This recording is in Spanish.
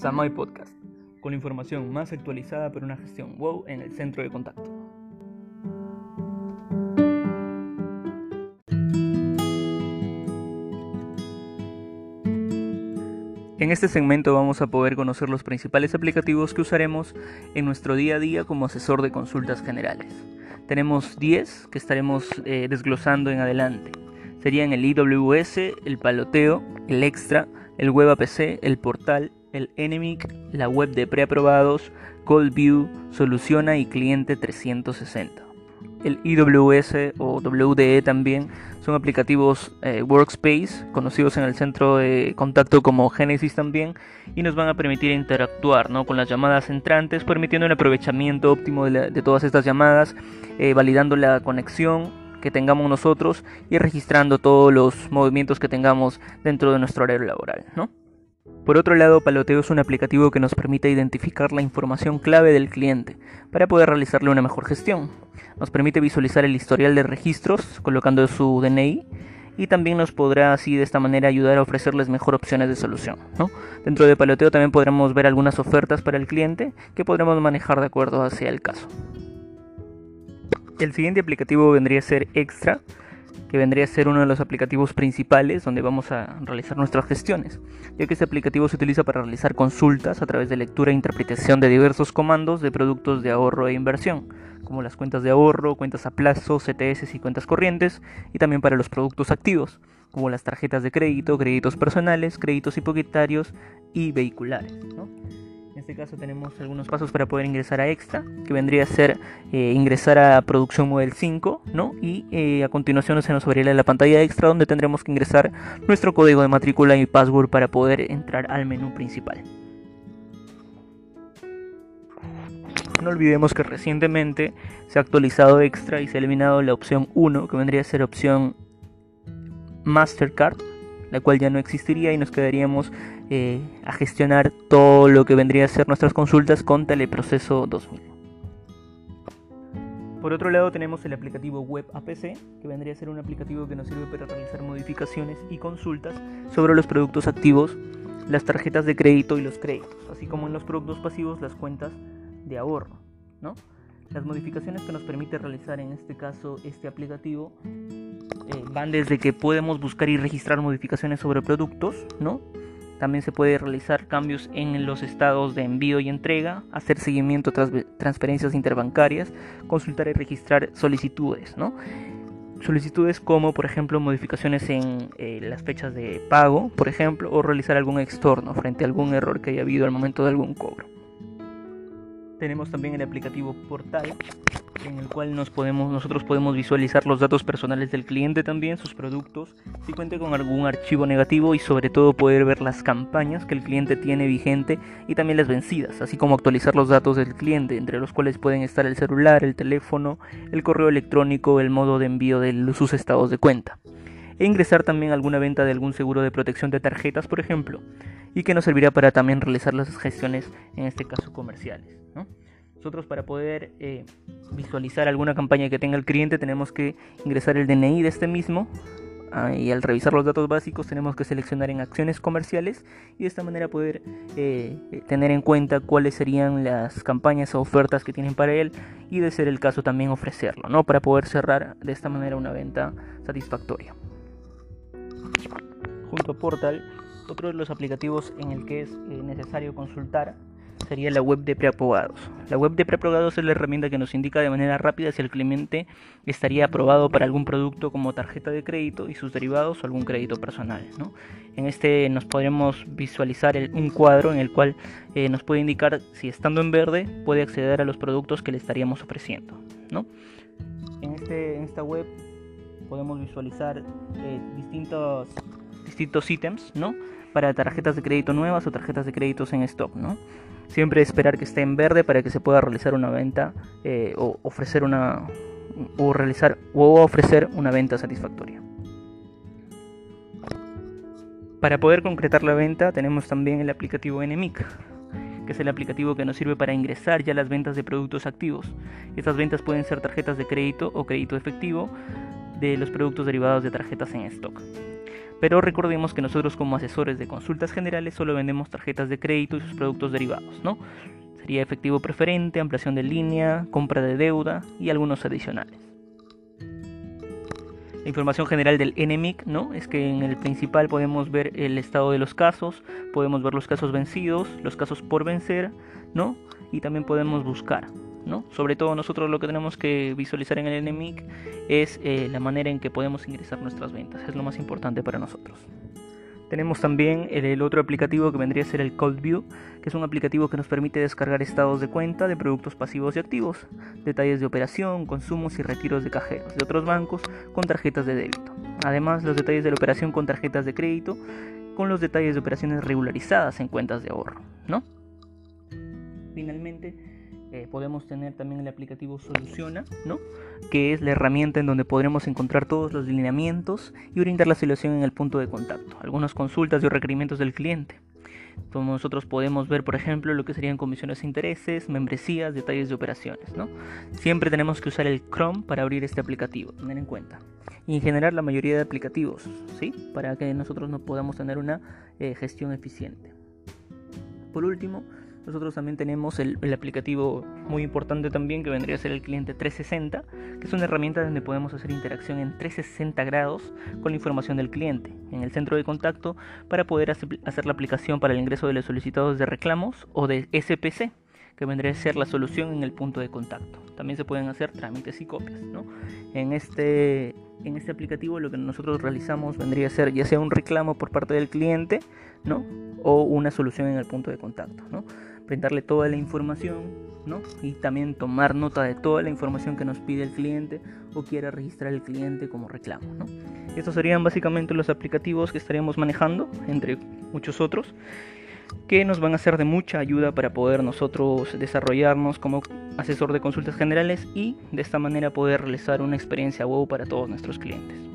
Samay Podcast, con la información más actualizada para una gestión WOW en el centro de contacto. En este segmento vamos a poder conocer los principales aplicativos que usaremos en nuestro día a día como asesor de consultas generales. Tenemos 10 que estaremos eh, desglosando en adelante. Serían el IWS, el Paloteo, el Extra, el Web APC, el Portal, el Enemic, la web de preaprobados, View, Soluciona y Cliente 360. El IWS o WDE también son aplicativos eh, Workspace, conocidos en el centro de contacto como Genesis también, y nos van a permitir interactuar ¿no? con las llamadas entrantes, permitiendo el aprovechamiento óptimo de, todas estas llamadas, eh, validando la conexión que tengamos nosotros y registrando todos los movimientos que tengamos dentro de nuestro horario laboral. ¿no? Por otro lado, Paloteo es un aplicativo que nos permite identificar la información clave del cliente para poder realizarle una mejor gestión. Nos permite visualizar el historial de registros colocando su DNI y también nos podrá así de esta manera ayudar a ofrecerles mejor opciones de solución. Dentro de Paloteo también podremos ver algunas ofertas para el cliente que podremos manejar de acuerdo hacia el caso. El siguiente aplicativo vendría a ser Extra, que vendría a ser uno de los aplicativos principales donde vamos a realizar nuestras gestiones, ya que este aplicativo se utiliza para realizar consultas a través de lectura e interpretación de diversos comandos de productos de ahorro e inversión, como las cuentas de ahorro, cuentas a plazo, CTS y cuentas corrientes, y también para los productos activos, como las tarjetas de crédito, créditos personales, créditos hipotecarios y vehiculares. En este caso tenemos algunos pasos para poder ingresar a Extra, que vendría a ser eh, ingresar a Producción Model 5, ¿no? Y eh, a continuación se nos abrirá la pantalla Extra donde tendremos que ingresar nuestro código de matrícula y password para poder entrar al menú principal. No olvidemos que recientemente se ha actualizado Extra y se ha eliminado la opción 1, que vendría a ser opción Mastercard, la cual ya no existiría y nos quedaríamos eh, a gestionar todo lo que vendría a ser nuestras consultas con Teleproceso 2000. Por otro lado tenemos el aplicativo Web APC, que vendría a ser un aplicativo que nos sirve para realizar modificaciones y consultas sobre los productos activos, las tarjetas de crédito y los créditos, así como en los productos pasivos las cuentas de ahorro. ¿no? Las modificaciones que nos permite realizar en este caso este aplicativo eh, van desde que podemos buscar y registrar modificaciones sobre productos, ¿no? También se puede realizar cambios en los estados de envío y entrega, hacer seguimiento tras transferencias interbancarias, consultar y registrar solicitudes, ¿no? Solicitudes como, por ejemplo, modificaciones en eh, las fechas de pago, por ejemplo, o realizar algún extorno frente a algún error que haya habido al momento de algún cobro. Tenemos también el aplicativo Portal, en el cual nosotros podemos visualizar los datos personales del cliente también, sus productos, si cuenta con algún archivo negativo y sobre todo poder ver las campañas que el cliente tiene vigente y también las vencidas, así como actualizar los datos del cliente, entre los cuales pueden estar el celular, el teléfono, el correo electrónico, el modo de envío de sus estados de cuenta. E ingresar también alguna venta de algún seguro de protección de tarjetas, por ejemplo, y que nos servirá para también realizar las gestiones, en este caso comerciales. Nosotros para poder eh, visualizar alguna campaña que tenga el cliente tenemos que ingresar el DNI de este mismo ah, y al revisar los datos básicos tenemos que seleccionar en acciones comerciales y de esta manera poder eh, tener en cuenta cuáles serían las campañas o ofertas que tienen para él y de ser el caso también ofrecerlo, ¿no? Para poder cerrar de esta manera una venta satisfactoria. Junto a Portal, otro de los aplicativos en el que es necesario consultar sería la web de preaprobados. La web de preaprobados es la herramienta que nos indica de manera rápida si el cliente estaría aprobado para algún producto como tarjeta de crédito y sus derivados o algún crédito personal. En este nos podremos visualizar un cuadro en el cual eh, nos puede indicar si estando en verde puede acceder a los productos que le estaríamos ofreciendo. En, este, esta web podemos visualizar eh, distintos, distintos ítems ¿no? para tarjetas de crédito nuevas o tarjetas de créditos en stock. ¿no? Siempre esperar que esté en verde para que se pueda realizar una venta eh, o ofrecer una o realizar o ofrecer una venta satisfactoria. Para poder concretar la venta tenemos también el aplicativo NMIC, que es el aplicativo que nos sirve para ingresar ya las ventas de productos activos. Estas ventas pueden ser tarjetas de crédito o crédito efectivo de los productos derivados de tarjetas en stock. Pero recordemos que nosotros como asesores de consultas generales solo vendemos tarjetas de crédito y sus productos derivados, ¿no? Sería efectivo preferente, ampliación de línea, compra de deuda y algunos adicionales. La información general del NMIC, ¿no? Es que en el principal podemos ver el estado de los casos, podemos ver los casos vencidos, los casos por vencer, ¿no? Y también podemos buscar, Sobre todo nosotros lo que tenemos que visualizar en el NMIC es eh, la manera en que podemos ingresar nuestras ventas, es lo más importante para nosotros. Tenemos también el, otro aplicativo que vendría a ser el Cold View, que es un aplicativo que nos permite descargar estados de cuenta de productos pasivos y activos, detalles de operación, consumos y retiros de cajeros de otros bancos con tarjetas de débito. Además, los detalles de la operación con tarjetas de crédito, con los detalles de operaciones regularizadas en cuentas de ahorro, ¿no? Finalmente, eh, podemos tener también el aplicativo Soluciona, ¿no? que es la herramienta en donde podremos encontrar todos los lineamientos y brindar la solución en el punto de contacto, algunas consultas y requerimientos del cliente. Como nosotros podemos ver, por ejemplo, lo que serían comisiones e intereses, membresías, detalles de operaciones. ¿no? Siempre tenemos que usar el Chrome para abrir este aplicativo, tener en cuenta. Y en general la mayoría de aplicativos, ¿sí? para que nosotros no podamos tener una eh, gestión eficiente. Por último, nosotros también tenemos el, aplicativo muy importante también que vendría a ser el cliente 360, que es una herramienta donde podemos hacer interacción en 360 grados con la información del cliente en el centro de contacto para poder hacer la aplicación para el ingreso de los solicitados de reclamos o de SPC que vendría a ser la solución en el punto de contacto. También se pueden hacer trámites y copias. ¿no? En, este, en este aplicativo lo que nosotros realizamos vendría a ser ya sea un reclamo por parte del cliente ¿no? o una solución en el punto de contacto. ¿no? brindarle toda la información, ¿no? Y también tomar nota de toda la información que nos pide el cliente o quiera registrar el cliente como reclamo, ¿no? Estos serían básicamente los aplicativos que estaríamos manejando, entre muchos otros, que nos van a ser de mucha ayuda para poder nosotros desarrollarnos como asesor de consultas generales y de esta manera poder realizar una experiencia wow para todos nuestros clientes.